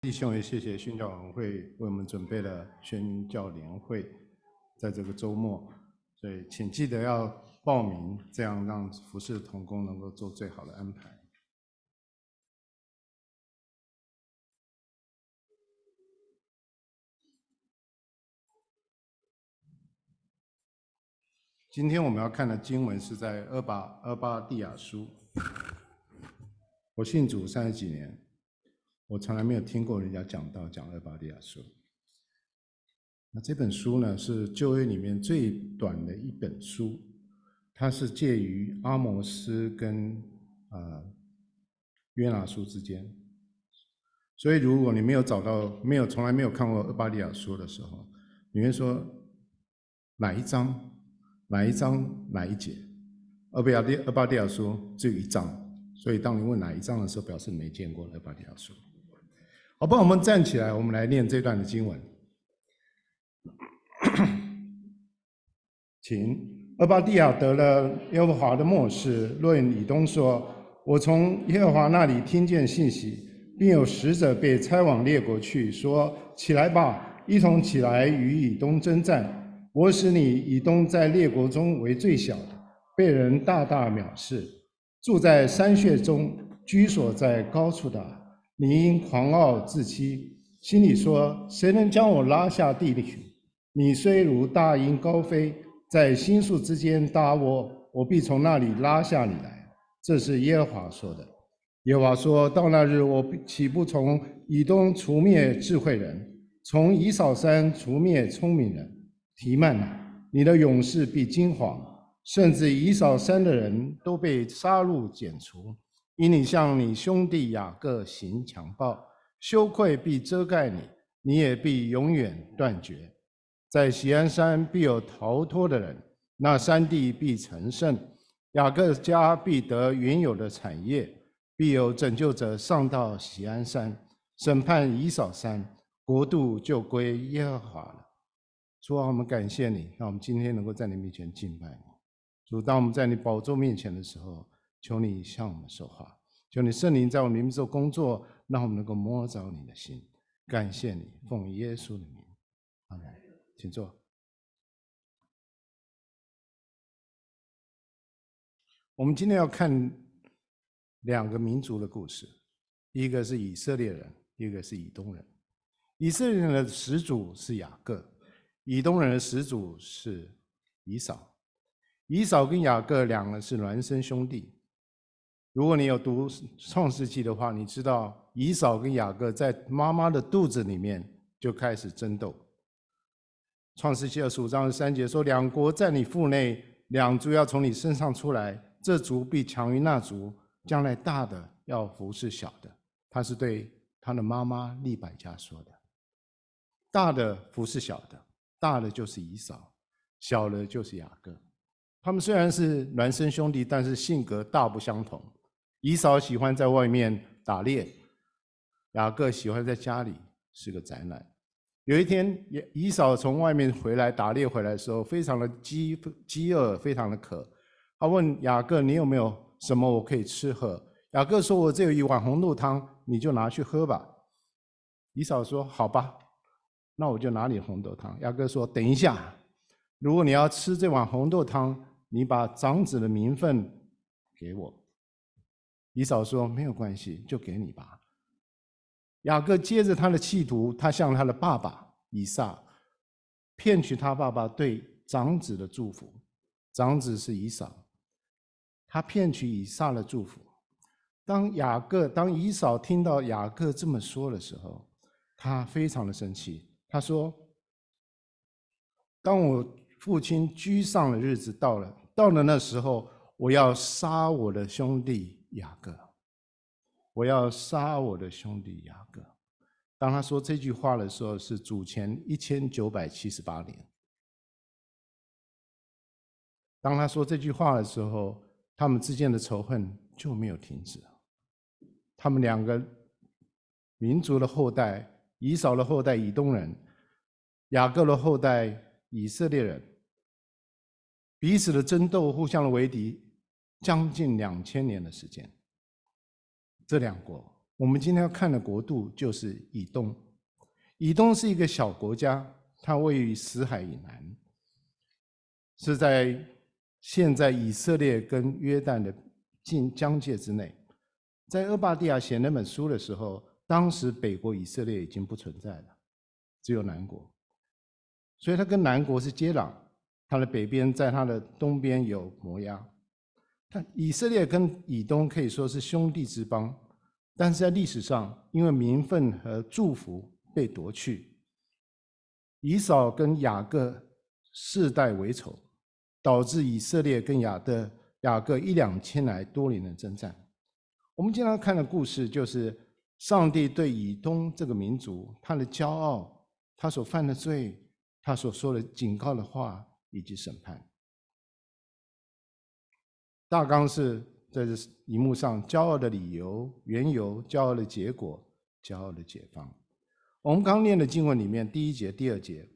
弟兄也谢谢宣教委员会为我们准备了宣教联会，在这个周末，所以请记得要报名，这样让服事同工能够做最好的安排。今天我们要看的经文是在《俄巴俄巴底亚书》。我信主三十几年，我从来没有听过人家讲到讲《俄巴利亚书》。那这本书呢，是旧约里面最短的一本书，它是介于阿摩斯跟啊、呃、约拿书之间。所以如果你没有找到，没有从来没有看过《俄巴利亚书》的时候，你会说哪一章？哪一章哪一节？俄巴底俄巴利亚书只有一章，所以当你问哪一章的时候，表示你没见过俄巴利亚书。好吧，我们站起来，我们来念这段的经文。请，俄巴底亚得了耶和华的默示，论以东说：“我从耶和华那里听见信息，并有使者被差往列国去，说：起来吧，一同起来与以东征战。”我使你以东在列国中为最小的，被人大大藐视，住在山穴中，居所在高处的。你因狂傲自欺，心里说：谁能将我拉下地里去？你虽如大鹰高飞，在星宿之间搭窝，我必从那里拉下你来。这是耶和华说的。耶和华说到那日，我岂不从以东除灭智慧人，从以扫山除灭聪明人？提幔哪，你的勇士必惊惶，甚至以扫山的人都被杀戮剪除，因你向你兄弟雅各行强暴，羞愧必遮盖你，你也必永远断绝。在锡安山必有逃脱的人，那山地必成圣，雅各家必得原有的产业，必有拯救者上到锡安山，审判以扫山，国度就归耶和华了。主啊，我们感谢你，让我们今天能够在你面前敬拜你。主，当我们在你宝座面前的时候，求你向我们说话，求你圣灵在我们里面做工作，让我们能够摸着你的心。感谢你，奉耶稣的名，阿门。请坐。我们今天要看两个民族的故事，一个是以色列人，一个是以东人。以色列人的始祖是雅各。以东人的始祖是以扫，以扫跟雅各两个是孪生兄弟。如果你有读创世纪的话，你知道以扫跟雅各在妈妈的肚子里面就开始争斗。创世纪二十五章三节说：“两国在你腹内，两族要从你身上出来，这族必强于那族，将来大的要服侍小的。”他是对他的妈妈利百加说的：“大的服侍小的。”大的就是以扫，小的就是雅各。他们虽然是孪生兄弟，但是性格大不相同。以扫喜欢在外面打猎，雅各喜欢在家里是个宅男。有一天，以扫从外面回来打猎回来的时候，非常的饥饥饿，非常的渴。他问雅各：“你有没有什么我可以吃喝？”雅各说：“我这有一碗红豆汤，你就拿去喝吧。”以扫说：“好吧。”那我就拿你红豆汤。雅各说：“等一下，如果你要吃这碗红豆汤，你把长子的名分给我。”以扫说：“没有关系，就给你吧。”雅各接着他的企图，他向他的爸爸以撒骗取他爸爸对长子的祝福。长子是以扫，他骗取以撒的祝福。当雅各、当以扫听到雅各这么说的时候，他非常的生气。他说：“当我父亲居上的日子到了，到了那时候，我要杀我的兄弟雅各。我要杀我的兄弟雅各。”当他说这句话的时候，是主前一千九百七十八年。当他说这句话的时候，他们之间的仇恨就没有停止。他们两个民族的后代。以扫的后代以东人，雅各的后代以色列人，彼此的争斗，互相的为敌，将近两千年的时间。这两国我们今天要看的国度就是以东。以东是一个小国家，它位于死海以南，是在现在以色列跟约旦的近疆界之内。在厄巴底亚写那本书的时候，当时北国以色列已经不存在了，只有南国。所以它跟南国是接壤，它的北边在它的东边有摩押。它以色列跟以东可以说是兄弟之邦，但是在历史上因为名分和祝福被夺去，以扫跟雅各世代为仇，导致以色列跟雅的雅各一两千来多年的征战。我们经常看的故事，就是上帝对以东这个民族，他的骄傲，他所犯的罪，他所说的警告的话，以及审判。大纲是在这荧幕上：骄傲的理由、缘由、骄傲的结果、骄傲的解放。我们刚念的经文里面，第一节、第二节，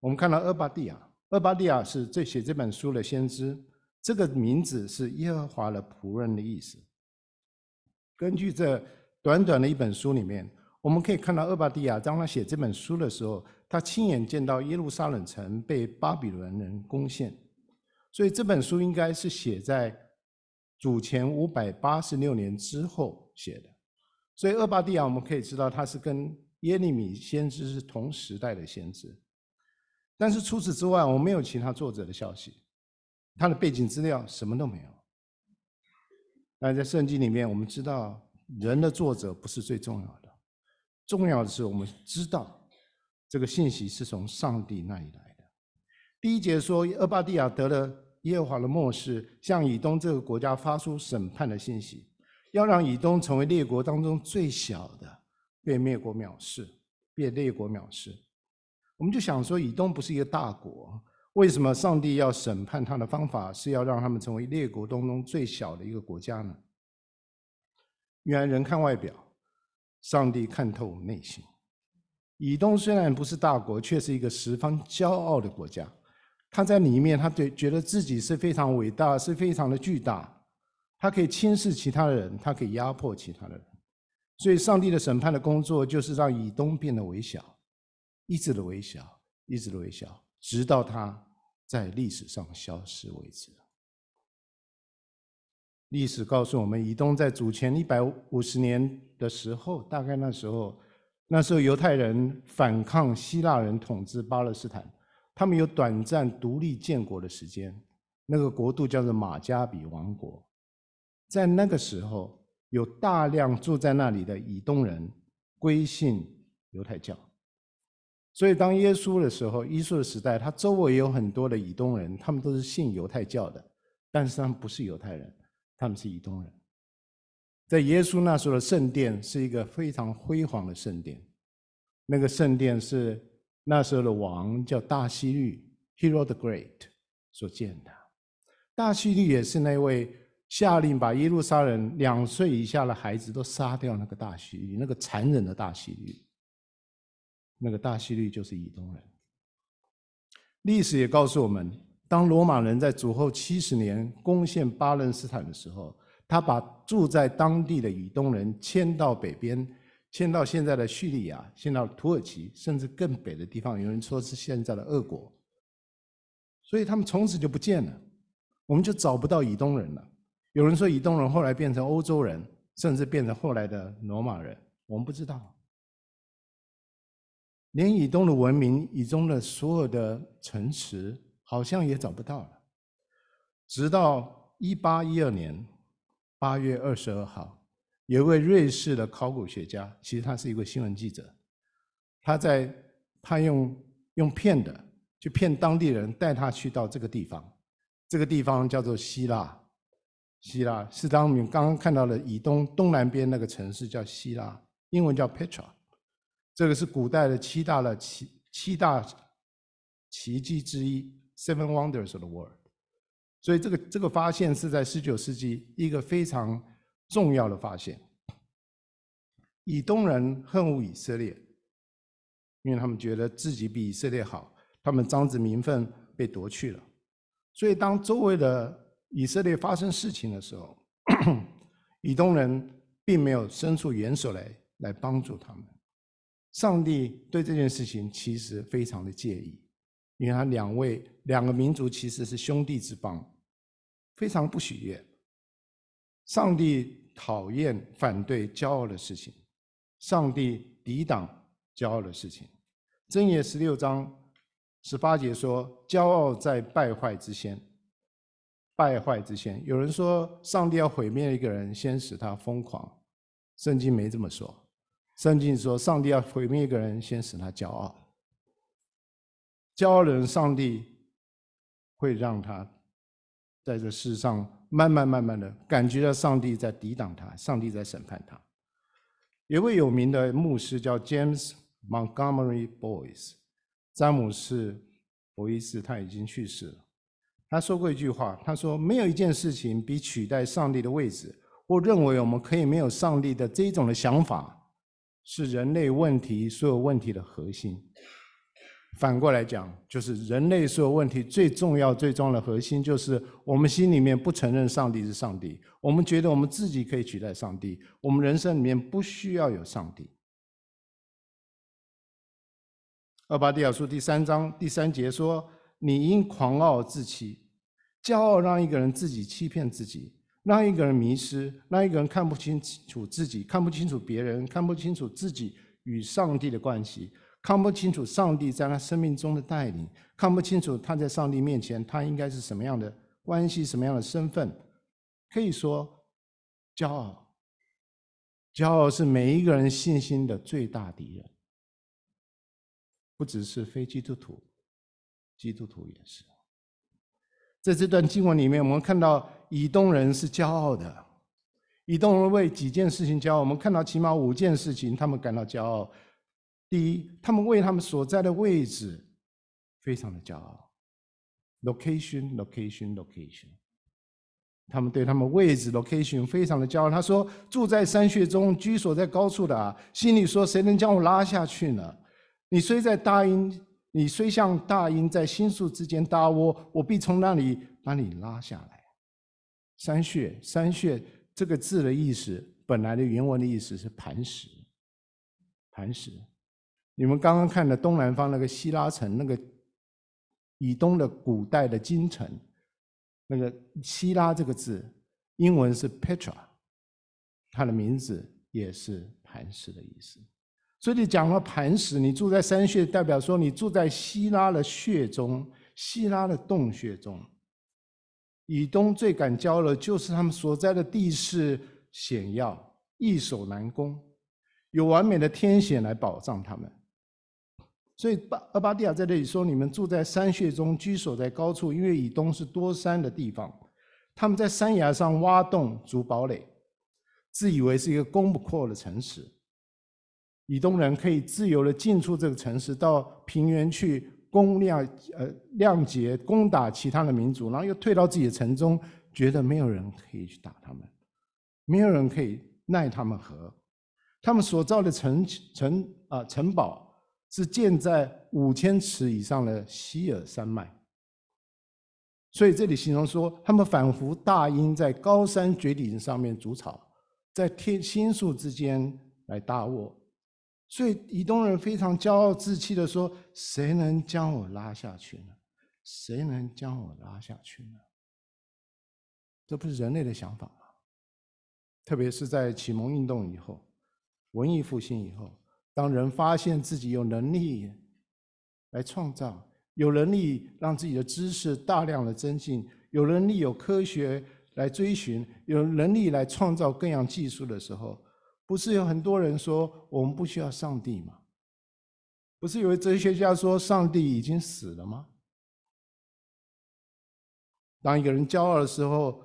我们看到厄巴底亚，厄巴底亚是这写这本书的先知，这个名字是耶和华的仆人的意思。根据这短短的一本书里面，我们可以看到，厄巴底亚当他写这本书的时候，他亲眼见到耶路撒冷城被巴比伦人攻陷，所以这本书应该是写在主前五百八十六年之后写的。所以，俄巴底亚我们可以知道，他是跟耶利米先知是同时代的先知。但是除此之外，我没有其他作者的消息，他的背景资料什么都没有。那在圣经里面，我们知道人的作者不是最重要的，重要的是我们知道这个信息是从上帝那里来。第一节说，俄巴底亚得了耶和华的默示，向以东这个国家发出审判的信息，要让以东成为列国当中最小的，被灭国藐视，被列国藐视。我们就想说，以东不是一个大国。为什么上帝要审判他的方法是要让他们成为列国当中最小的一个国家呢？原来人看外表，上帝看透内心。以东虽然不是大国，却是一个十分骄傲的国家。他在里面，他对觉得自己是非常伟大，是非常的巨大。他可以轻视其他的人，他可以压迫其他的人。所以，上帝的审判的工作就是让以东变得微小，一直的微小，一直的微小，直到他。在历史上消失为止。历史告诉我们，以东在主前一百五十年的时候，大概那时候，那时候犹太人反抗希腊人统治巴勒斯坦，他们有短暂独立建国的时间。那个国度叫做马加比王国。在那个时候，有大量住在那里的以东人归信犹太教。所以，当耶稣的时候，耶稣的时代，他周围有很多的以东人，他们都是信犹太教的，但是他们不是犹太人，他们是以东人。在耶稣那时候的圣殿是一个非常辉煌的圣殿，那个圣殿是那时候的王叫大希律 （Hero the Great） 所建的。大希律也是那位下令把耶路撒冷两岁以下的孩子都杀掉那个大希律，那个残忍的大希律。那个大希律就是以东人。历史也告诉我们，当罗马人在主后七十年攻陷巴勒斯坦的时候，他把住在当地的以东人迁到北边，迁到现在的叙利亚，迁到土耳其，甚至更北的地方，有人说是现在的俄国。所以他们从此就不见了，我们就找不到以东人了。有人说以东人后来变成欧洲人，甚至变成后来的罗马人，我们不知道。连以东的文明，以东的所有的城池，好像也找不到了。直到一八一二年八月二十二号，有一位瑞士的考古学家，其实他是一个新闻记者，他在他用用骗的，去骗当地人，带他去到这个地方。这个地方叫做希腊，希腊是当我们刚刚看到的以东东南边那个城市叫希腊，英文叫 Petra。这个是古代的七大的奇七大奇迹之一，Seven Wonders of the World。所以这个这个发现是在十九世纪一个非常重要的发现。以东人恨恶以色列，因为他们觉得自己比以色列好，他们长子名分被夺去了。所以当周围的以色列发生事情的时候，以东人并没有伸出援手来来帮助他们。上帝对这件事情其实非常的介意，因为他两位两个民族其实是兄弟之邦，非常不喜悦。上帝讨厌反对骄傲的事情，上帝抵挡骄傲的事情。箴言十六章十八节说：“骄傲在败坏之先。”败坏之先，有人说上帝要毁灭一个人，先使他疯狂。圣经没这么说，圣经说上帝要毁灭一个人，先使他骄傲。骄傲的人，上帝会让他在这世上慢慢慢慢的感觉到上帝在抵挡他，上帝在审判他。有位有名的牧师叫 James Montgomery Boyce，詹姆斯·博伊斯，他已经去世了。他说过一句话，他说：“没有一件事情比取代上帝的位置，或认为我们可以没有上帝的这种的想法，是人类问题所有问题的核心。反过来讲，就是人类所有问题最重要、最重要的核心，就是我们心里面不承认上帝是上帝，我们觉得我们自己可以取代上帝，我们人生里面不需要有上帝。”俄巴底亚书第三章第三节说。你因狂傲自欺，骄傲让一个人自己欺骗自己，让一个人迷失，让一个人看不清楚自己，看不清楚别人，看不清楚自己与上帝的关系，看不清楚上帝在他生命中的带领，看不清楚他在上帝面前他应该是什么样的关系，什么样的身份。可以说，骄傲，骄傲是每一个人信心的最大敌人，不只是非基督徒。基督徒也是，在这段经文里面，我们看到以东人是骄傲的。以东人为几件事情骄傲？我们看到起码五件事情，他们感到骄傲。第一，他们为他们所在的位置非常的骄傲。Location, location, location。他们对他们位置 location 非常的骄傲。他说：“住在山穴中，居所在高处的啊，心里说：谁能将我拉下去呢？你虽在大鹰。”你虽像大鹰在新树之间搭窝，我必从那里把你拉下来。山穴，山穴这个字的意思，本来的原文的意思是磐石。磐石，你们刚刚看的东南方那个希拉城，那个以东的古代的京城，那个希拉这个字，英文是 Petra，它的名字也是磐石的意思。所以你讲了磐石，你住在山穴，代表说你住在希拉的穴中，希拉的洞穴中。以东最敢骄傲，就是他们所在的地势险要，易守难攻，有完美的天险来保障他们。所以巴俄巴蒂亚在这里说，你们住在山穴中，居所在高处，因为以东是多山的地方，他们在山崖上挖洞筑堡垒，自以为是一个攻不破的城池。以东人可以自由地进出这个城市，到平原去攻亮呃亮节攻打其他的民族，然后又退到自己的城中，觉得没有人可以去打他们，没有人可以奈他们何。他们所造的城城啊城堡是建在五千尺以上的希尔山脉，所以这里形容说，他们仿佛大鹰在高山绝顶上面筑巢，在天星宿之间来搭窝。所以以东人非常骄傲自弃的说：“谁能将我拉下去呢？谁能将我拉下去呢？”这不是人类的想法吗？特别是在启蒙运动以后、文艺复兴以后，当人发现自己有能力来创造，有能力让自己的知识大量的增进，有能力有科学来追寻，有能力来创造各样技术的时候。不是有很多人说我们不需要上帝吗？不是有位哲学家说上帝已经死了吗？当一个人骄傲的时候，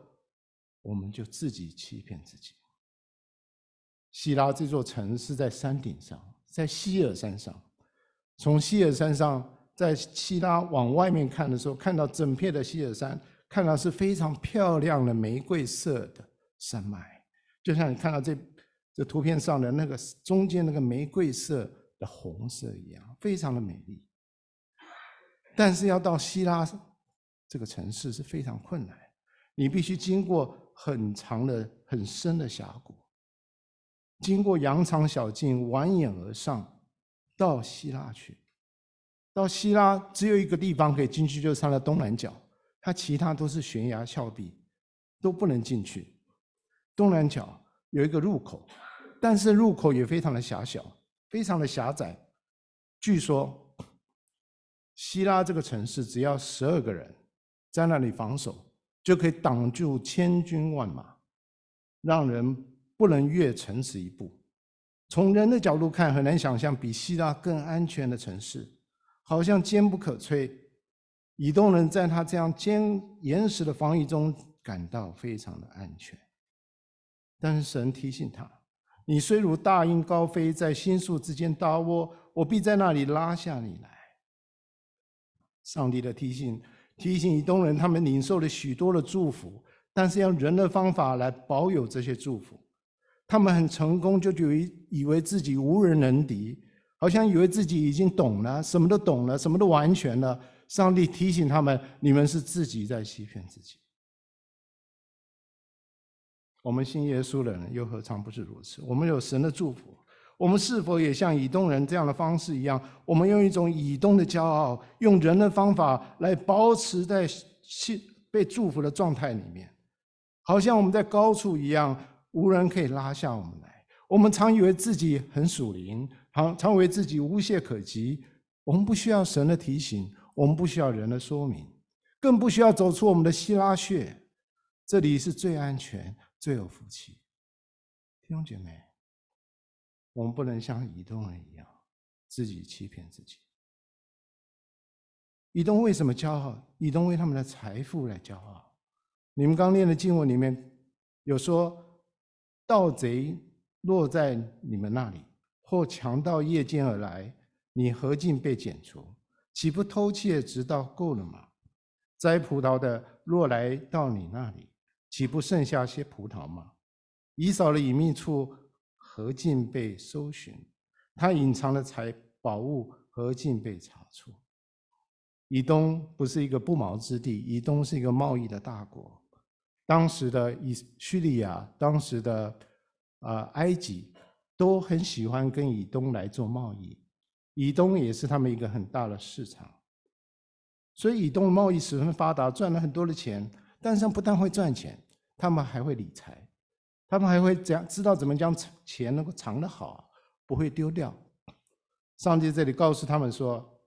我们就自己欺骗自己。希拉这座城是在山顶上，在希尔山上。从希尔山上，在希拉往外面看的时候，看到整片的希尔山，看到是非常漂亮的玫瑰色的山脉，就像你看到这。这图片上的那个中间那个玫瑰色的红色一样，非常的美丽。但是要到希拉这个城市是非常困难，你必须经过很长的、很深的峡谷，经过羊肠小径，蜿蜒而上，到希腊去。到希腊只有一个地方可以进去，就是它的东南角，它其他都是悬崖峭壁，都不能进去。东南角有一个入口，但是入口也非常的狭小，非常的狭窄。据说，希腊这个城市只要十二个人在那里防守，就可以挡住千军万马，让人不能越城池一步。从人的角度看，很难想象比希腊更安全的城市。好像坚不可摧，以东人在他这样坚严实的防御中感到非常的安全。但是神提醒他：“你虽如大鹰高飞，在新树之间搭窝，我必在那里拉下你来。”上帝的提醒提醒以东人，他们领受了许多的祝福，但是用人的方法来保有这些祝福，他们很成功，就以为以为自己无人能敌。好像以为自己已经懂了，什么都懂了，什么都完全了。上帝提醒他们：你们是自己在欺骗自己。我们信耶稣的人又何尝不是如此？我们有神的祝福，我们是否也像以东人这样的方式一样？我们用一种以东的骄傲，用人的方法来保持在被祝福的状态里面，好像我们在高处一样，无人可以拉下我们来。我们常以为自己很属灵。常常以为自己无懈可击，我们不需要神的提醒，我们不需要人的说明，更不需要走出我们的希拉穴。这里是最安全、最有福气。弟兄姐妹，我们不能像移动人一样，自己欺骗自己。移动为什么骄傲？移动为他们的财富来骄傲。你们刚念的经文里面有说，盗贼落在你们那里。或强盗夜间而来，你何竟被剪除？岂不偷窃直到够了吗？摘葡萄的若来到你那里，岂不剩下些葡萄吗？以扫的隐秘处何竟被搜寻？他隐藏的财宝物何竟被查出？以东不是一个不毛之地，以东是一个贸易的大国。当时的以叙利亚，当时的啊、呃、埃及。都很喜欢跟以东来做贸易，以东也是他们一个很大的市场，所以以东贸易十分发达，赚了很多的钱。但是不但会赚钱，他们还会理财，他们还会这样知道怎么将钱能够藏得好，不会丢掉。上帝这里告诉他们说：“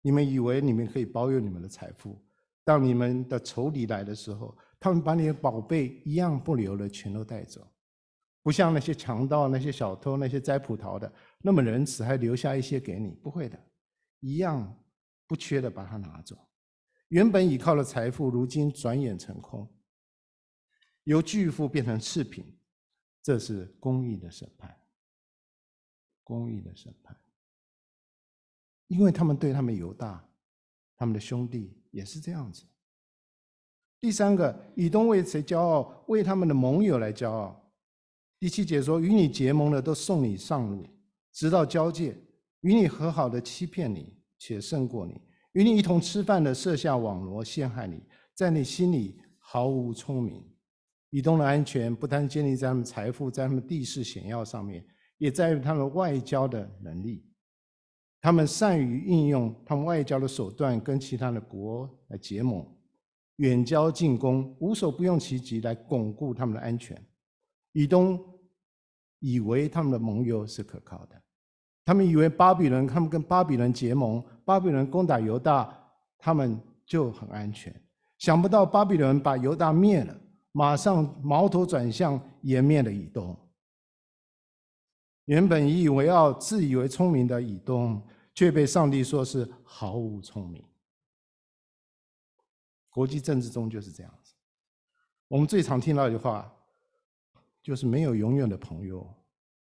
你们以为你们可以保有你们的财富，当你们的仇敌来的时候，他们把你的宝贝一样不留了，全都带走。”不像那些强盗、那些小偷、那些摘葡萄的那么仁慈，还留下一些给你。不会的，一样不缺的把它拿走。原本倚靠的财富，如今转眼成空，由巨富变成次品，这是公义的审判。公义的审判，因为他们对他们犹大，他们的兄弟也是这样子。第三个，以东为谁骄傲？为他们的盟友来骄傲。第七节说：“与你结盟的都送你上路，直到交界；与你和好的欺骗你，且胜过你；与你一同吃饭的设下网罗陷害你，在你心里毫无聪明。”以东的安全不单建立在他们财富、在他们地势险要上面，也在于他们外交的能力。他们善于运用他们外交的手段，跟其他的国来结盟，远交近攻，无所不用其极来巩固他们的安全。以东以为他们的盟友是可靠的，他们以为巴比伦，他们跟巴比伦结盟，巴比伦攻打犹大，他们就很安全。想不到巴比伦把犹大灭了，马上矛头转向也灭了以东。原本引以为傲、自以为聪明的以东，却被上帝说是毫无聪明。国际政治中就是这样子。我们最常听到一句话。就是没有永远的朋友，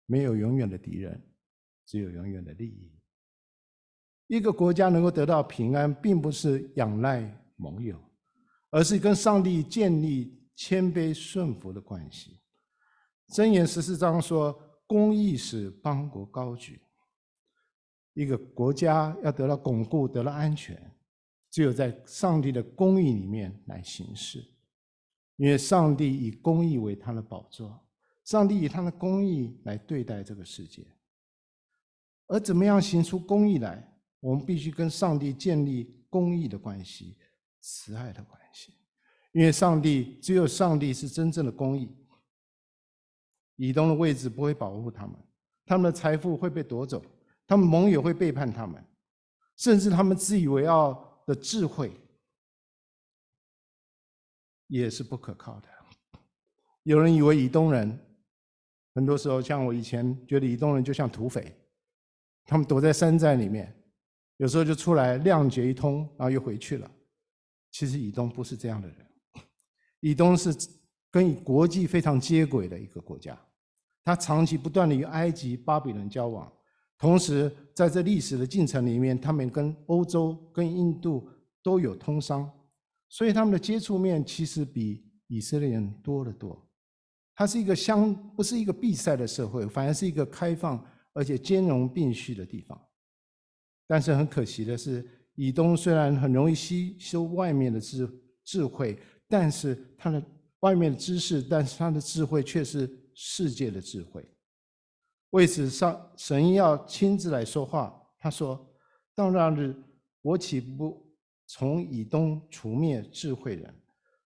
没有永远的敌人，只有永远的利益。一个国家能够得到平安，并不是仰赖盟友，而是跟上帝建立谦卑顺服的关系。箴言十四章说：“公义使邦国高举。”一个国家要得到巩固、得到安全，只有在上帝的公义里面来行事，因为上帝以公义为他的宝座。上帝以他的公义来对待这个世界。而怎么样行出公义来？我们必须跟上帝建立公义的关系、慈爱的关系，因为上帝只有上帝是真正的公义。以东的位置不会保护他们，他们的财富会被夺走，他们盟友会背叛他们，甚至他们自以为傲的智慧也是不可靠的。有人以为以东人，很多时候像我以前觉得以东人就像土匪。他们躲在山寨里面，有时候就出来亮劫一通，然后又回去了。其实以东不是这样的人，以东是跟国际非常接轨的一个国家，他长期不断的与埃及、巴比伦交往，同时在这历史的进程里面，他们跟欧洲、跟印度都有通商，所以他们的接触面其实比以色列人多得多。它是一个相，不是一个闭塞的社会，反而是一个开放。而且兼容并蓄的地方，但是很可惜的是，以东虽然很容易吸收外面的智智慧，但是他的外面的知识，但是他的智慧却是世界的智慧。为此，上神要亲自来说话。他说：“到那日，我岂不从以东除灭智慧人，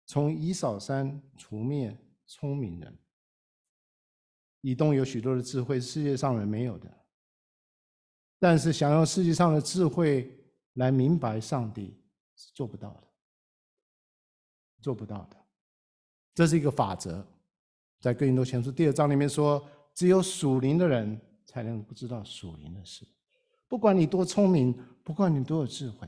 从以扫山除灭聪明人？”以东有许多的智慧，世界上人没有的。但是想用世界上的智慧来明白上帝是做不到的，做不到的。这是一个法则，在哥林多前书第二章里面说，只有属灵的人才能不知道属灵的事。不管你多聪明，不管你多有智慧，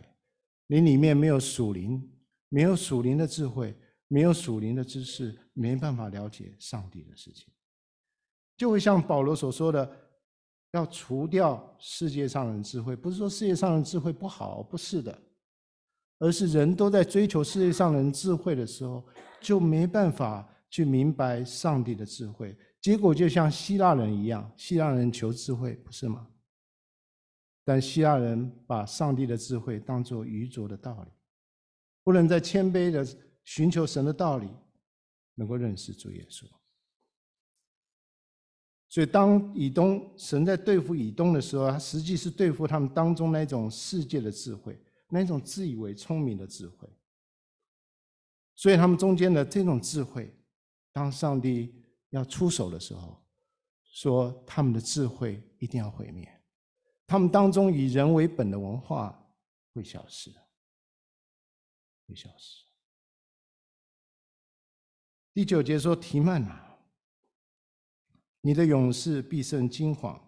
你里面没有属灵，没有属灵的智慧，没有属灵的知识，没办法了解上帝的事情。就会像保罗所说的，要除掉世界上的智慧，不是说世界上的智慧不好，不是的，而是人都在追求世界上人智慧的时候，就没办法去明白上帝的智慧，结果就像希腊人一样，希腊人求智慧，不是吗？但希腊人把上帝的智慧当作愚拙的道理，不能在谦卑的寻求神的道理，能够认识主耶稣。所以，当以东神在对付以东的时候，他实际是对付他们当中那种世界的智慧，那种自以为聪明的智慧。所以，他们中间的这种智慧，当上帝要出手的时候，说他们的智慧一定要毁灭，他们当中以人为本的文化会消失，会消失。第九节说提曼啊。你的勇士必胜惊惶，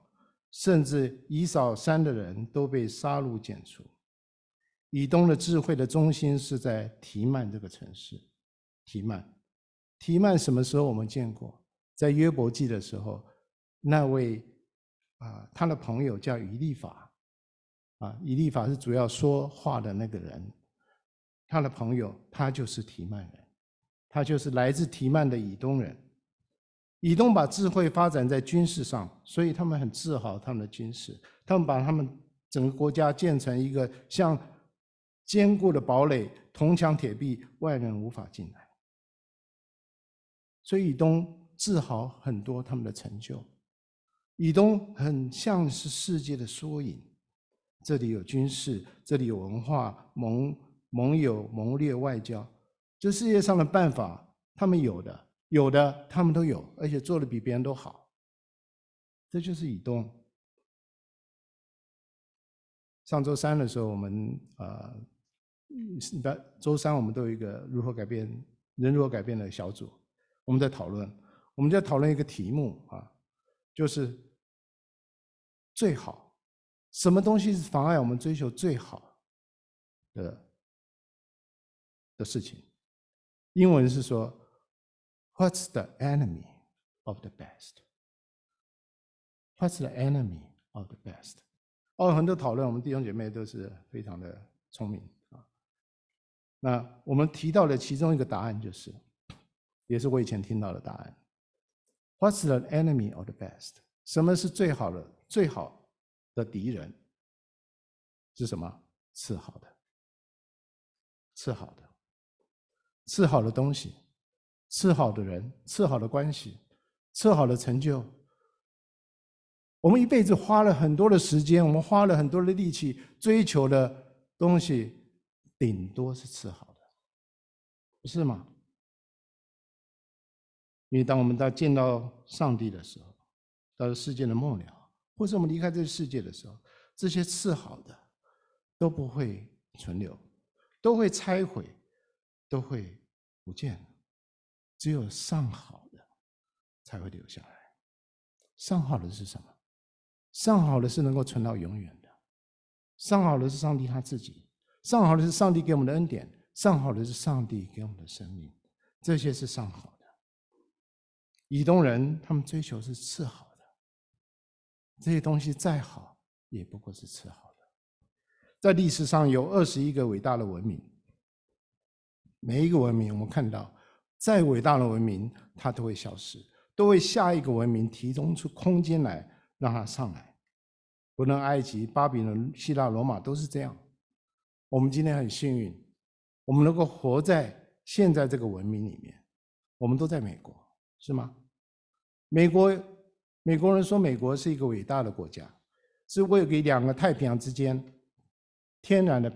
甚至以扫山的人都被杀戮剪除。以东的智慧的中心是在提曼这个城市。提曼，提曼什么时候我们见过？在约伯记的时候，那位啊，他的朋友叫以利法，啊，以利法是主要说话的那个人。他的朋友，他就是提曼人，他就是来自提曼的以东人。以东把智慧发展在军事上，所以他们很自豪他们的军事。他们把他们整个国家建成一个像坚固的堡垒，铜墙铁壁，外人无法进来。所以以东自豪很多他们的成就。以东很像是世界的缩影，这里有军事，这里有文化，盟盟友盟略外交，这世界上的办法他们有的。有的，他们都有，而且做的比别人都好。这就是以东。上周三的时候，我们啊，周三我们都有一个如何改变人如何改变的小组，我们在讨论，我们在讨论一个题目啊，就是最好，什么东西是妨碍我们追求最好的的事情？英文是说。What's the enemy of the best? What's the enemy of the best? 哦，很多讨论，我们弟兄姐妹都是非常的聪明啊。那我们提到的其中一个答案就是，也是我以前听到的答案。What's the enemy of the best? 什么是最好的、最好的敌人？是什么？次好的，次好的，次好的东西。次好的人，次好的关系，测好的成就。我们一辈子花了很多的时间，我们花了很多的力气追求的东西，顶多是次好的，不是吗？因为当我们到见到上帝的时候，到了世界的末了，或是我们离开这个世界的时候，这些赐好的都不会存留，都会拆毁，都会不见。只有上好的才会留下来。上好的是什么？上好的是能够存到永远的。上好的是上帝他自己。上好的是上帝给我们的恩典。上好的是上帝给我们的生命。这些是上好。以东人他们追求是次好的，这些东西再好也不过是次好的。在历史上有二十一个伟大的文明，每一个文明我们看到，再伟大的文明它都会消失，都为下一个文明提供出空间来让它上来。不论埃及、巴比伦、希腊、罗马都是这样。我们今天很幸运，我们能够活在现在这个文明里面，我们都在美国，是吗？美国，美国人说美国是一个伟大的国家，是为给两个太平洋之间天然的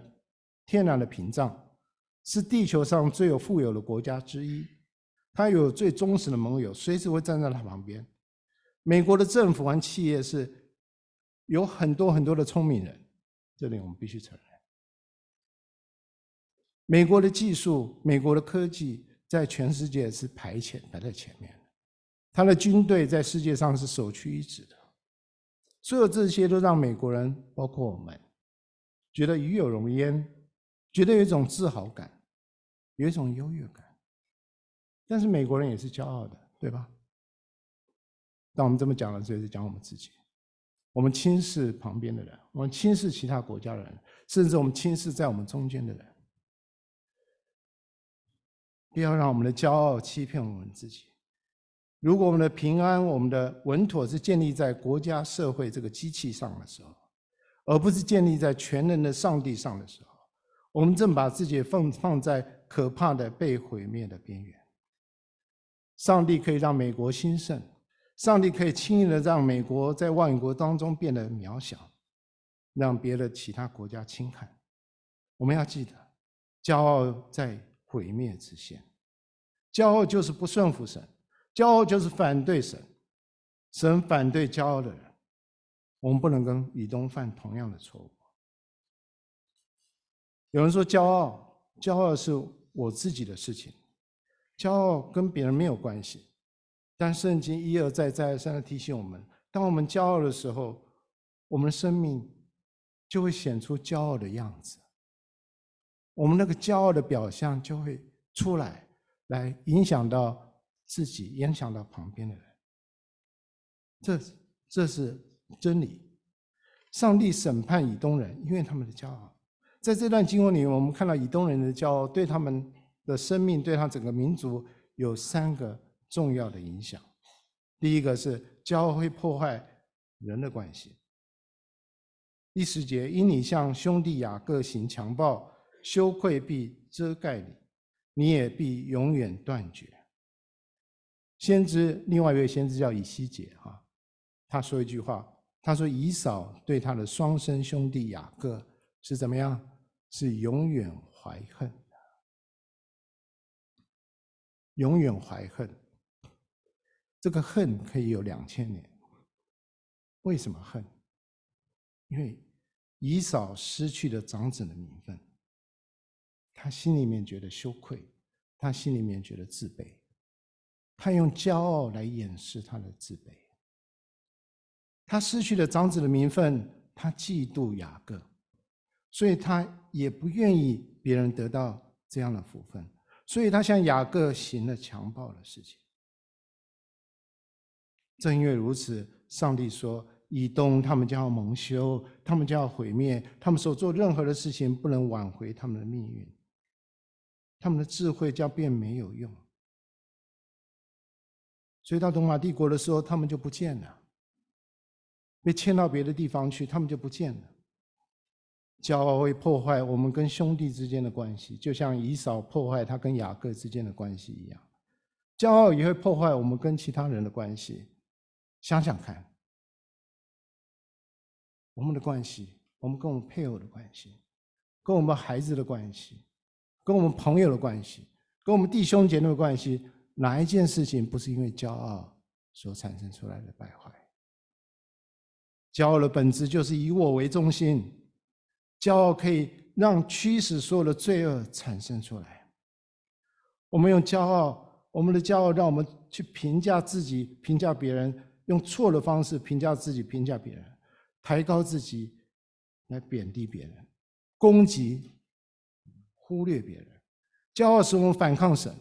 天然的屏障，是地球上最有富有的国家之一，它有最忠实的盟友，随时会站在它旁边。美国的政府和企业是有很多很多的聪明人，这里我们必须承认。美国的技术，美国的科技，在全世界是排前排在前面。他的军队在世界上是首屈一指的，所有这些都让美国人，包括我们，觉得与有荣焉，觉得有一种自豪感，有一种优越感。但是美国人也是骄傲的，对吧？当我们这么讲了，这是讲我们自己，我们轻视旁边的人，我们轻视其他国家的人，甚至我们轻视在我们中间的人。不要让我们的骄傲欺骗我们自己。如果我们的平安、我们的稳妥是建立在国家、社会这个机器上的时候，而不是建立在全能的上帝上的时候，我们正把自己放放在可怕的被毁灭的边缘。上帝可以让美国兴盛，上帝可以轻易的让美国在万国当中变得渺小，让别的其他国家轻看。我们要记得，骄傲在毁灭之先，骄傲就是不顺服神。骄傲就是反对神，神反对骄傲的人。我们不能跟以东犯同样的错误。有人说骄傲，骄傲是我自己的事情，骄傲跟别人没有关系。但圣经一而再、再而三的提醒我们：当我们骄傲的时候，我们的生命就会显出骄傲的样子，我们那个骄傲的表象就会出来，来影响到。自己影响到旁边的人，这这是真理。上帝审判以东人，因为他们的骄傲。在这段经文里，我们看到以东人的骄傲对他们的生命，对他整个民族有三个重要的影响。第一个是骄傲会破坏人的关系。第十节，因你向兄弟雅各行强暴，羞愧必遮盖你，你也必永远断绝。先知，另外一位先知叫以西结哈，他说一句话，他说以扫对他的双生兄弟雅各是怎么样？是永远怀恨的，永远怀恨。这个恨可以有两千年。为什么恨？因为以扫失去了长子的名分，他心里面觉得羞愧，他心里面觉得自卑。他用骄傲来掩饰他的自卑，他失去了长子的名分，他嫉妒雅各，所以他也不愿意别人得到这样的福分，所以他向雅各行了强暴的事情。正因为如此，上帝说：以东他们将要蒙羞，他们将要毁灭，他们所做任何的事情不能挽回他们的命运，他们的智慧将变没有用。所以到罗马帝国的时候，他们就不见了，被迁到别的地方去，他们就不见了。骄傲会破坏我们跟兄弟之间的关系，就像以扫破坏他跟雅各之间的关系一样。骄傲也会破坏我们跟其他人的关系。想想看，我们的关系，我们跟我们配偶的关系，跟我们孩子的关系，跟我们朋友的关系，跟我们弟兄姐妹的关系，哪一件事情不是因为骄傲所产生出来的败坏？骄傲的本质就是以我为中心，骄傲可以让驱使所有的罪恶产生出来。我们用骄傲，我们的骄傲让我们去评价自己、评价别人，用错的方式评价自己、评价别人，抬高自己来贬低别人，攻击、忽略别人。骄傲使我们反抗神，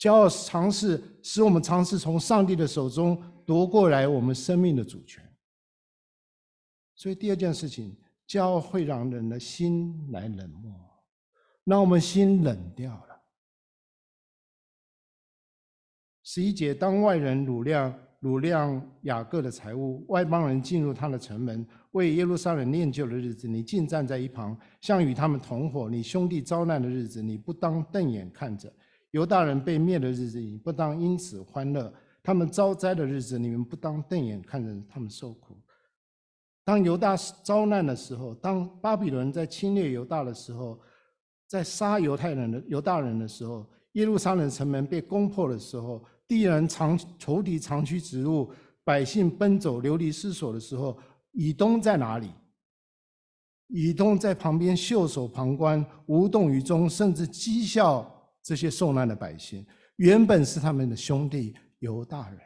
骄傲尝试使我们尝试从上帝的手中夺过来我们生命的主权。所以第二件事情，骄傲会让人的心来冷漠，让我们心冷掉了。十一节，当外人掳掠掳掠雅各的财物，外邦人进入他的城门，为耶路撒冷念旧的日子，你竟站在一旁，像与他们同伙。你兄弟遭难的日子，你不当瞪眼看着；犹大人被灭的日子，你不当因此欢乐；他们遭灾的日子，你们不当瞪眼看着他们受苦。当犹大遭难的时候，当巴比伦在侵略犹大的时候，在杀犹太人的犹大人的时候，耶路撒冷城门被攻破的时候，敌人长仇敌长驱直入，百姓奔走流离失所的时候，以东在哪里？以东在旁边袖手旁观，无动于衷，甚至讥笑这些受难的百姓，原本是他们的兄弟犹大人。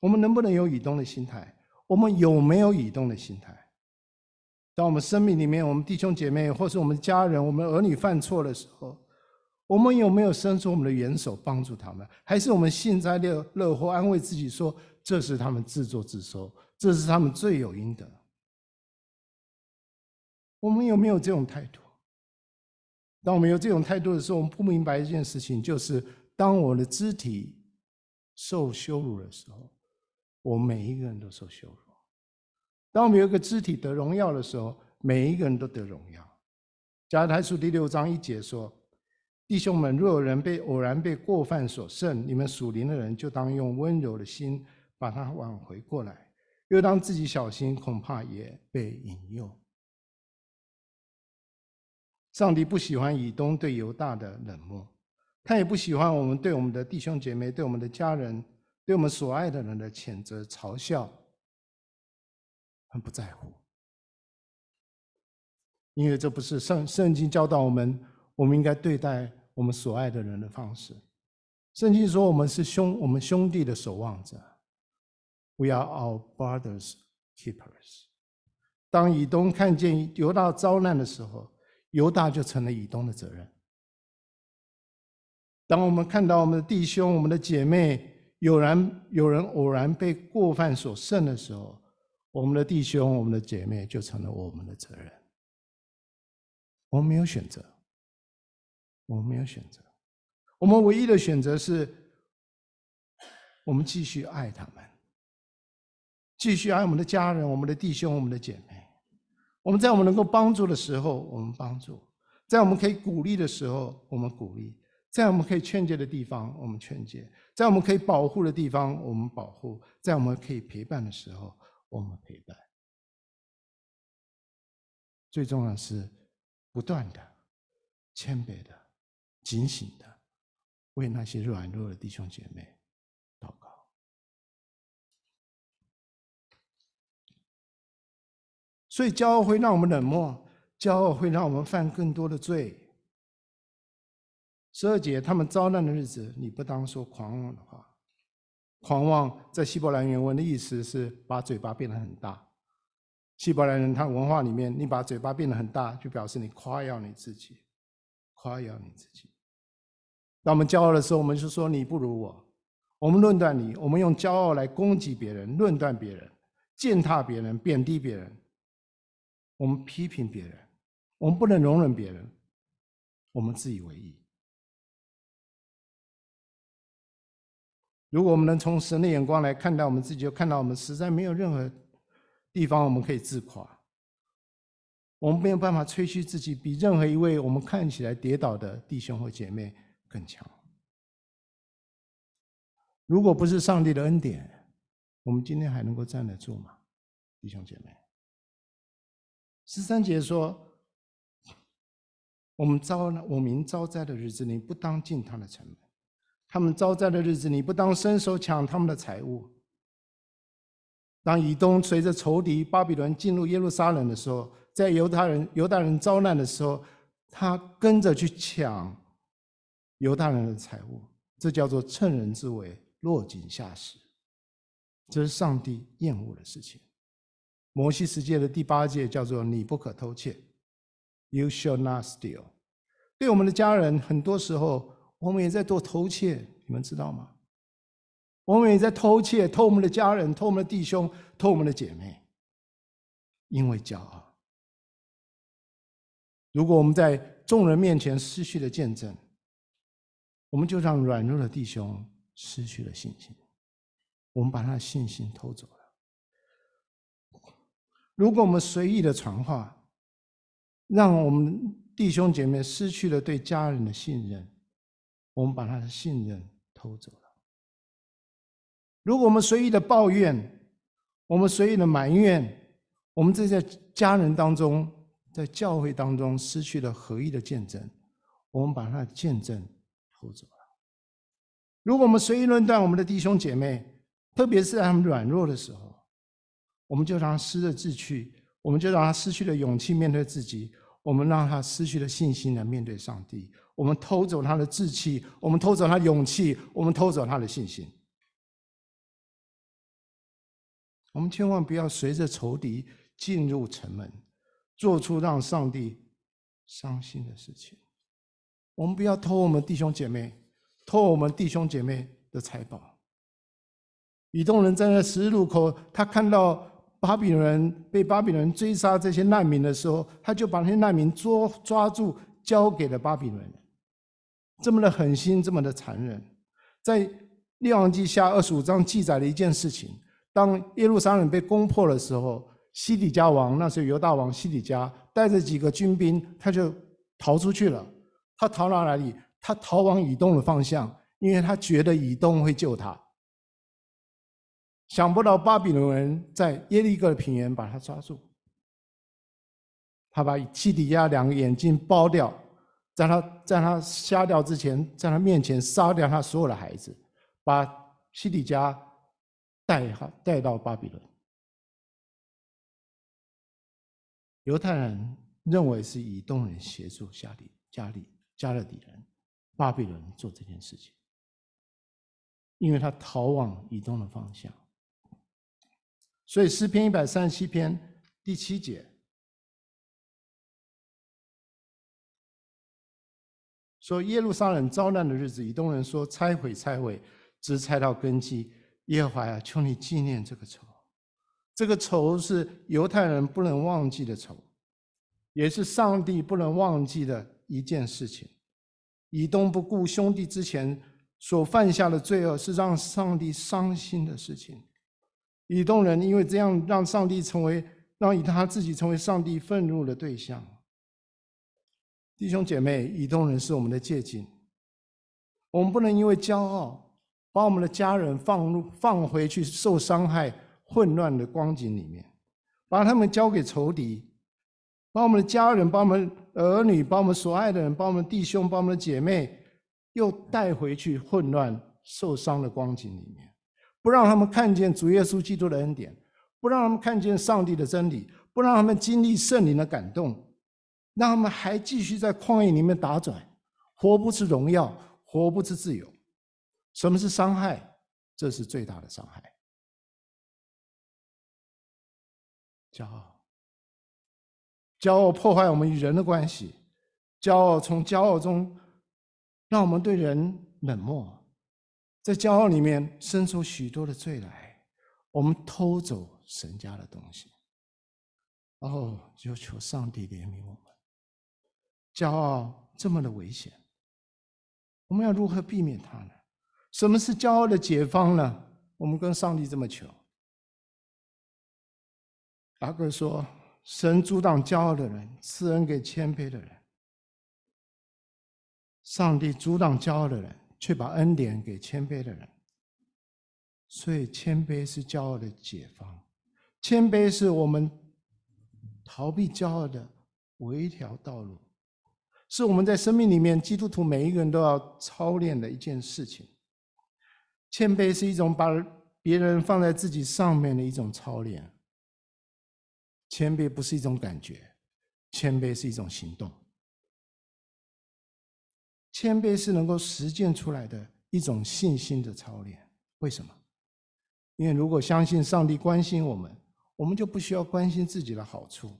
我们能不能有以东的心态？我们有没有以东的心态？当我们生命里面，我们弟兄姐妹或是我们家人、我们儿女犯错的时候，我们有没有伸出我们的援手帮助他们？还是我们幸灾乐乐祸，安慰自己说这是他们自作自受，这是他们罪有应得？我们有没有这种态度？当我们有这种态度的时候，我们不明白一件事情，就是当我的肢体受羞辱的时候。我们每一个人都受羞辱。当我们有一个肢体得荣耀的时候，每一个人都得荣耀。加拉太书第六章一节说：“弟兄们，若有人被偶然被过犯所胜，你们属灵的人就当用温柔的心把他挽回过来，又当自己小心，恐怕也被引诱。”上帝不喜欢以东对犹大的冷漠，他也不喜欢我们对我们的弟兄姐妹、对我们的家人。对我们所爱的人的谴责、嘲笑，很不在乎，因为这不是圣圣经教导我们，我们应该对待我们所爱的人的方式。圣经说我们是兄，我们兄弟的守望者，We are our brothers' keepers。当以东看见犹大遭难的时候，犹大就成了以东的责任。当我们看到我们的弟兄、我们的姐妹，有人有人偶然被过犯所胜的时候，我们的弟兄、我们的姐妹就成了我们的责任。我们没有选择，我们没有选择，我们唯一的选择是，我们继续爱他们，继续爱我们的家人、我们的弟兄、我们的姐妹。我们在我们能够帮助的时候，我们帮助；在我们可以鼓励的时候，我们鼓励；在我们可以劝诫的地方，我们劝诫。在我们可以保护的地方，我们保护；在我们可以陪伴的时候，我们陪伴。最重要的是，不断的、谦卑的、警醒的，为那些软弱的弟兄姐妹所以，骄傲会让我们冷漠，骄傲会让我们犯更多的罪。十二节，他们遭难的日子，你不当说狂妄的话。狂妄在希伯来原文的意思是把嘴巴变得很大。希伯来人他文化里面，你把嘴巴变得很大，就表示你夸耀你自己，夸耀你自己。当我们骄傲的时候，我们就说你不如我，我们论断你，我们用骄傲来攻击别人，论断别人，践踏别人，贬低别人。我们批评别人，我们不能容忍别人，我们自以为义。如果我们能从神的眼光来看待我们自己，就看到我们实在没有任何地方我们可以自夸。我们没有办法吹嘘自己比任何一位我们看起来跌倒的弟兄或姐妹更强。如果不是上帝的恩典，我们今天还能够站得住吗，弟兄姐妹？十三节说：“我们遭我民遭灾的日子，你不当进他的城门；他们遭灾的日子，你不当伸手抢他们的财物。”当以东随着仇敌巴比伦进入耶路撒冷的时候，在犹太人犹大人遭难的时候，他跟着去抢犹大人的财物，这叫做趁人之危。落井下石，这是上帝厌恶的事情。摩西十诫的第八诫叫做“你不可偷窃 ”，You shall not steal。对我们的家人，很多时候我们也在做偷窃，你们知道吗？我们也在偷窃，偷我们的家人，偷我们的弟兄，偷我们的姐妹，因为骄傲。如果我们在众人面前失去了见证，我们就让软弱的弟兄。失去了信心，我们把他的信心偷走了。如果我们随意的传话，让我们弟兄姐妹失去了对家人的信任，我们把他的信任偷走了。如果我们随意的抱怨，我们随意的埋怨，我们这在家人当中，在教会当中失去了合一的见证，我们把他的见证偷走了。如果我们随意论断我们的弟兄姐妹，特别是在他们软弱的时候，我们就让他失了志气，我们就让他失去了勇气面对自己，我们让他失去了信心来面对上帝，我们偷走他的志气，我们偷走他勇气，我们偷走他的信心。我们千万不要随着仇敌进入城门，做出让上帝伤心的事情。我们不要偷我们弟兄姐妹。偷我们弟兄姐妹的财宝。以东人站在十字路口，他看到巴比伦被巴比伦追杀这些难民的时候，他就把那些难民捉抓住，交给了巴比伦人。这么的狠心，这么的残忍。在列王记下二十五章记载了一件事情：当耶路撒冷被攻破的时候，西底家王，那时候犹大王西底家带着几个军兵，他就逃出去了。他逃到哪里？他逃往以东的方向，因为他觉得以东会救他。想不到巴比伦人在耶利哥的平原把他抓住，他把西底亚两个眼睛剥掉，在他在他瞎掉之前，在他面前杀掉他所有的孩子，把西底家带带到巴比伦。犹太人认为是以东人协助加利加利加勒底人。巴比伦做这件事情，因为他逃往以东的方向，所以诗篇一百三十七篇第七节说：耶路撒冷遭难的日子，以东人说拆毁拆毁，直拆到根基。耶和华啊，求你纪念这个仇，这个仇是犹太人不能忘记的仇，也是上帝不能忘记的一件事情。以东不顾兄弟之前所犯下的罪恶，是让上帝伤心的事情。以东人因为这样，让上帝成为，让以他自己成为上帝愤怒的对象。弟兄姐妹，以东人是我们的借镜，我们不能因为骄傲，把我们的家人放入放回去受伤害、混乱的光景里面，把他们交给仇敌。把我们的家人、把我们儿女、把我们所爱的人、把我们弟兄、把我们的姐妹，又带回去混乱、受伤的光景里面，不让他们看见主耶稣基督的恩典，不让他们看见上帝的真理，不让他们经历圣灵的感动，让他们还继续在旷野里面打转，活不出荣耀，活不出自由。什么是伤害？这是最大的伤害。骄傲。骄傲破坏我们与人的关系，骄傲从骄傲中让我们对人冷漠，在骄傲里面生出许多的罪来，我们偷走神家的东西。然后，就求上帝怜悯我们。骄傲这么的危险，我们要如何避免它呢？什么是骄傲的解放呢？我们跟上帝这么求。阿哥说。神阻挡骄傲的人，赐恩给谦卑的人。上帝阻挡骄傲的人，却把恩典给谦卑的人。所以，谦卑是骄傲的解放，谦卑是我们逃避骄傲的唯一一条道路，是我们在生命里面基督徒每一个人都要操练的一件事情。谦卑是一种把别人放在自己上面的一种操练。谦卑不是一种感觉，谦卑是一种行动。谦卑是能够实践出来的一种信心的操练。为什么？因为如果相信上帝关心我们，我们就不需要关心自己的好处，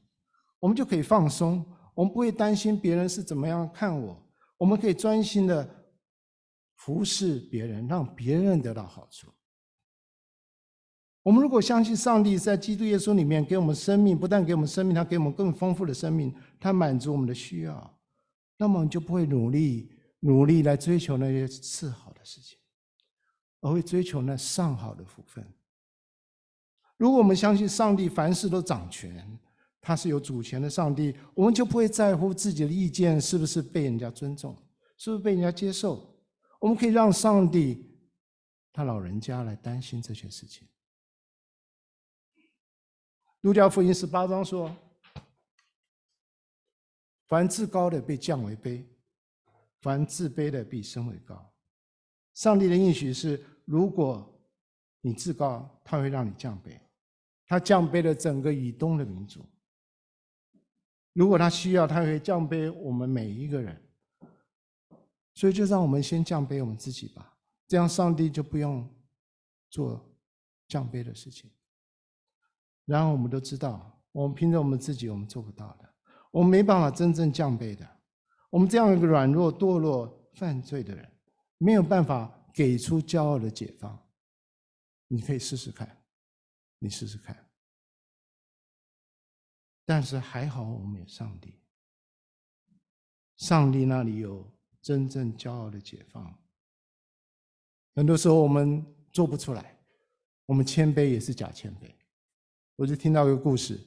我们就可以放松，我们不会担心别人是怎么样看我，我们可以专心的服侍别人，让别人得到好处。我们如果相信上帝在基督耶稣里面给我们生命，不但给我们生命，他给我们更丰富的生命，他满足我们的需要，那么我们就不会努力。努力来追求那些次好的事情，而会追求那上好的福分。如果我们相信上帝凡事都掌权，他是有主权的上帝，我们就不会在乎自己的意见是不是被人家尊重，是不是被人家接受。我们可以让上帝他老人家来担心这些事情。路加福音十八章说：“凡至高的被降为卑。”凡自卑的必升为高。上帝的应许是：如果你自高，他会让你降卑。他降卑了整个以东的民族。如果他需要，他会降卑我们每一个人。所以，就让我们先降卑我们自己吧，这样上帝就不用做降卑的事情。然后，我们都知道，我们凭着我们自己，我们做不到的，我们没办法真正降卑的。我们这样一个软弱、堕落、犯罪的人，没有办法给出骄傲的解放。你可以试试看，你试试看。但是还好，我们有上帝，上帝那里有真正骄傲的解放。很多时候我们做不出来，我们谦卑也是假谦卑。我就听到一个故事，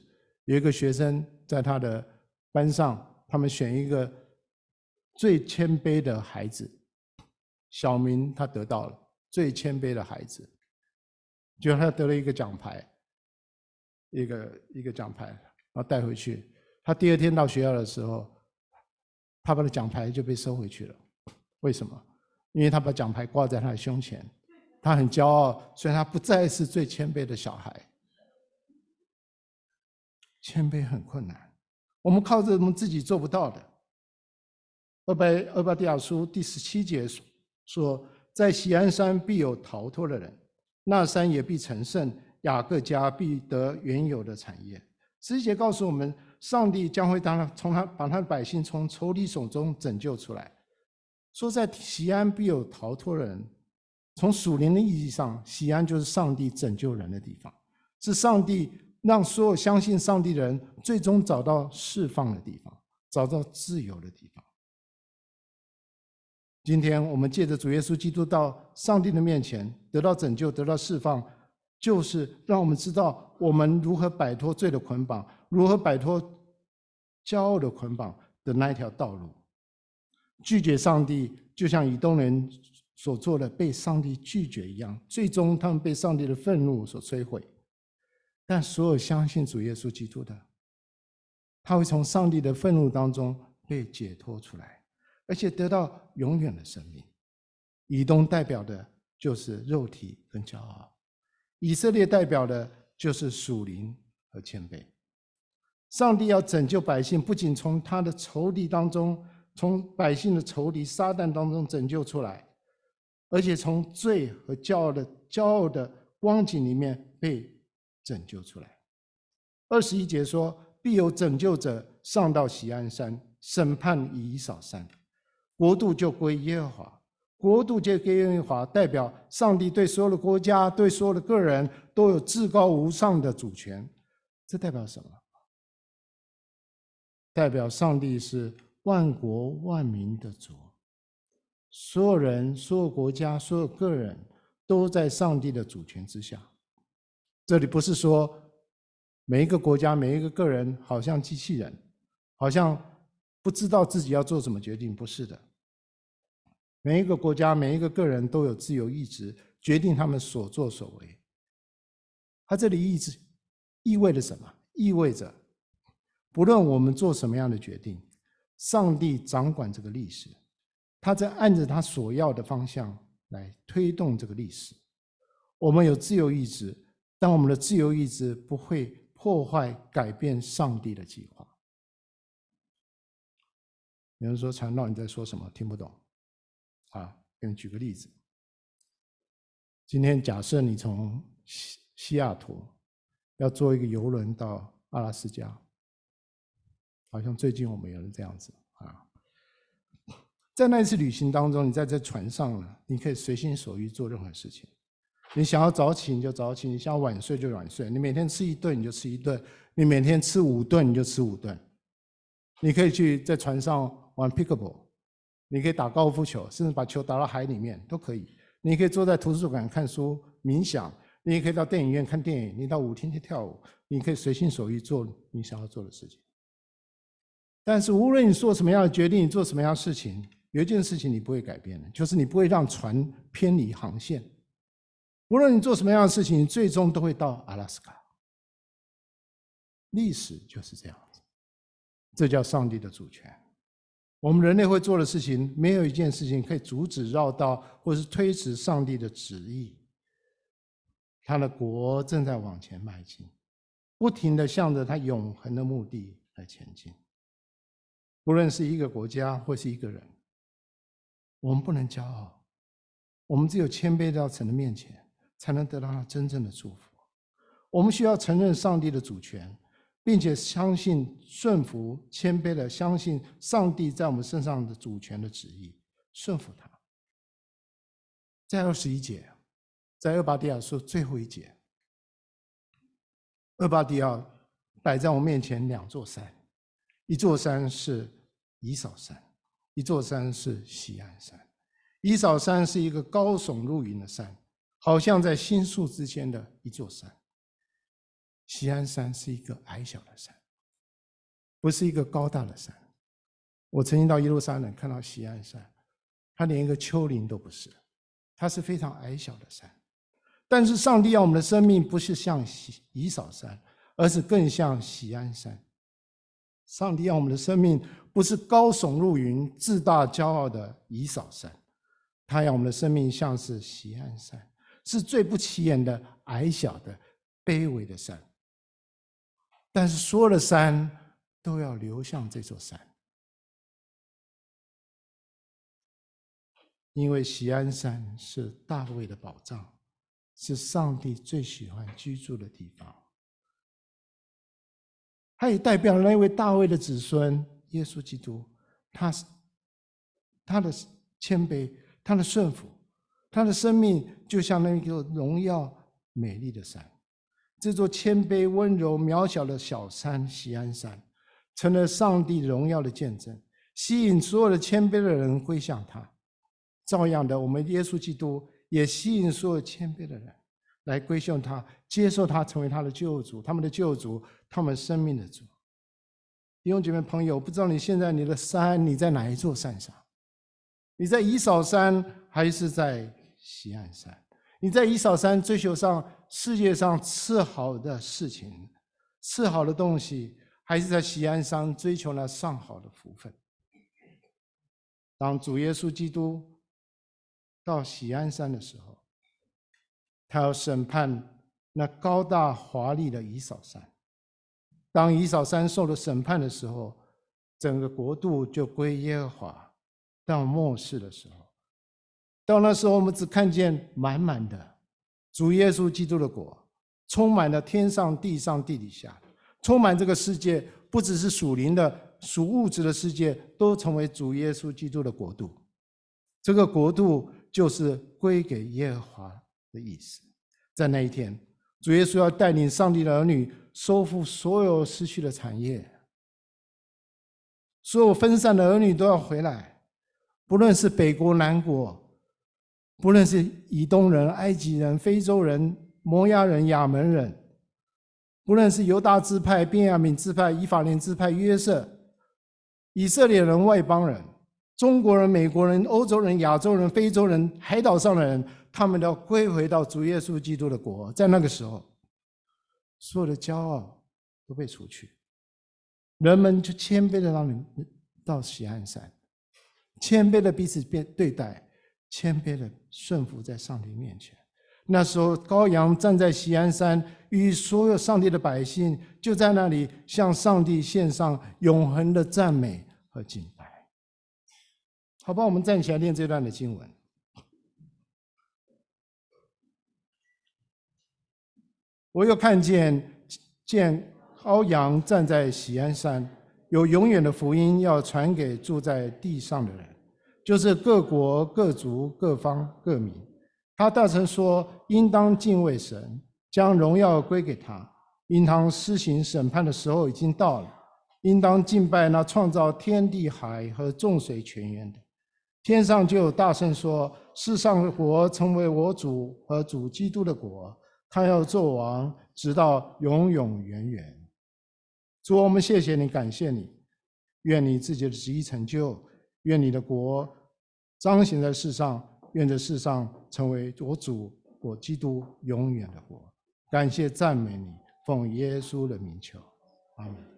有一个学生在他的班上，他们选一个。最谦卑的孩子，小明他得到了最谦卑的孩子，就他得了一个奖牌，一个一个奖牌，然后带回去。他第二天到学校的时候，他把的奖牌就被收回去了。为什么？因为他把奖牌挂在他的胸前，他很骄傲，所以他不再是最谦卑的小孩。谦卑很困难，我们靠着我们自己做不到的。俄伯俄伯底亚书第十七节说：“在锡安山必有逃脱的人，那山也必成圣，雅各家必得原有的产业。”十七节告诉我们，上帝将会当他从他把他的百姓从仇敌手中拯救出来。说在锡安必有逃脱的人，从属灵的意义上，锡安就是上帝拯救人的地方，是上帝让所有相信上帝的人最终找到释放的地方，找到自由的地方。今天我们借着主耶稣基督到上帝的面前，得到拯救，得到释放，就是让我们知道我们如何摆脱罪的捆绑，如何摆脱骄傲的捆绑的那一条道路。拒绝上帝，就像以东人所做的被上帝拒绝一样，最终他们被上帝的愤怒所摧毁。但所有相信主耶稣基督的，他会从上帝的愤怒当中被解脱出来。而且得到永远的生命。以东代表的就是肉体跟骄傲，以色列代表的就是属灵和谦卑。上帝要拯救百姓，不仅从他的仇敌当中，从百姓的仇敌撒旦当中拯救出来，而且从罪和骄傲的骄傲的光景里面被拯救出来。二十一节说：“必有拯救者上到锡安山，审判以扫山。”国度就归耶和华，国度就归耶和华，代表上帝对所有的国家、对所有的个人都有至高无上的主权。这代表什么？代表上帝是万国万民的主，所有人、所有国家、所有个人都在上帝的主权之下。这里不是说每一个国家、每一个个人好像机器人，好像不知道自己要做什么决定，不是的。每一个国家、每一个个人都有自由意志，决定他们所作所为。他这里意志意味着什么？意味着，不论我们做什么样的决定，上帝掌管这个历史，他在按着他所要的方向来推动这个历史。我们有自由意志，但我们的自由意志不会破坏、改变上帝的计划。有人说：“传道，你在说什么？听不懂。”啊，给你举个例子。今天假设你从西西雅图要坐一个游轮到阿拉斯加，好像最近我们有人这样子啊。在那一次旅行当中，你在这船上呢，你可以随心所欲做任何事情。你想要早起你就早起，你想要晚睡就晚睡。你每天吃一顿你就吃一顿，你每天吃五顿你就吃五顿。你可以去在船上。玩 pickleball，你可以打高尔夫球，甚至把球打到海里面都可以。你可以坐在图书馆看书、冥想，你也可以到电影院看电影，你到舞厅去跳舞，你可以随心所欲做你想要做的事情。但是无论你做什么样的决定，你做什么样的事情，有一件事情你不会改变的，就是你不会让船偏离航线。无论你做什么样的事情，你最终都会到阿拉斯加。历史就是这样子，这叫上帝的主权。我们人类会做的事情，没有一件事情可以阻止、绕道或是推迟上帝的旨意。他的国正在往前迈进，不停地向着他永恒的目的来前进。不论是一个国家或是一个人，我们不能骄傲，我们只有谦卑到神的面前，才能得到他真正的祝福。我们需要承认上帝的主权。并且相信、顺服、谦卑的相信上帝在我们身上的主权的旨意，顺服他。在二十一节，在厄巴底亚书最后一节，厄巴底亚摆在我面前两座山，一座山是以扫山，一座山是锡安山。以扫山是一个高耸入云的山，好像在新宿之间的一座山。西安山是一个矮小的山，不是一个高大的山。我曾经到耶路撒冷看到西安山，它连一个丘陵都不是，它是非常矮小的山。但是上帝要我们的生命不是像以扫山，而是更像锡安山。上帝要我们的生命不是高耸入云、自大骄傲的以扫山，他要我们的生命像是锡安山，是最不起眼的、矮小的、卑微的山。但是所有的山都要流向这座山，因为喜安山是大卫的宝藏，是上帝最喜欢居住的地方。它也代表了那位大卫的子孙耶稣基督，他是他的谦卑，他的顺服，他的生命就像那个荣耀美丽的山。这座谦卑、温柔、渺小的小山锡安山，成了上帝荣耀的见证，吸引所有的谦卑的人归向他。照样的，我们耶稣基督也吸引所有谦卑的人来归向他，接受他成为他的救主，他们的救主，他们生命的主。弟兄姐妹朋友，不知道你现在你的山，你在哪一座山上？你在以扫山，还是在锡安山？你在以扫山追求上世界上次好的事情、次好的东西，还是在喜安山追求那上好的福分？当主耶稣基督到喜安山的时候，他要审判那高大华丽的以扫山。当以扫山受了审判的时候，整个国度就归耶和华。到末世的时候。到那时候，我们只看见满满的主耶稣基督的国，充满了天上、地上、地底下，充满这个世界，不只是属灵的、属物质的世界，都成为主耶稣基督的国度。这个国度就是归给耶和华的意思。在那一天，主耶稣要带领上帝的儿女收复所有失去的产业，所有分散的儿女都要回来，不论是北国、南国。不论是以东人、埃及人、非洲人、摩押人、亚门人，不论是犹大支派、便雅悯支派、以法莲支派、约瑟、以色列人、外邦人，中国人、美国人、欧洲人、亚洲人、非洲人、海岛上的人，他们都要归回到主耶稣基督的国。在那个时候，所有的骄傲都被除去，人们就谦卑的让你到喜安山，谦卑的彼此变对待，谦卑的顺服在上帝面前。那时候，羔羊站在锡安山，与所有上帝的百姓就在那里向上帝献上永恒的赞美和敬拜。好吧，我们站起来念这段的经文。我又看见见羔羊站在锡安山，有永远的福音要传给住在地上的人，就是各国、各族、各方、各民。他大声说：“应当敬畏神，将荣耀归给他。应当施行审判的时候已经到了。应当敬拜那创造天地海和众水泉源的。”天上就有大声说：“世上的国成为我主和主基督的国，他要做王，直到永永远远。”主，我们谢谢你，感谢你，愿你自己的旨意成就，愿你的国彰显在世上。愿这世上成为我主、我基督永远的国。感谢赞美你，奉耶稣的名求，阿门。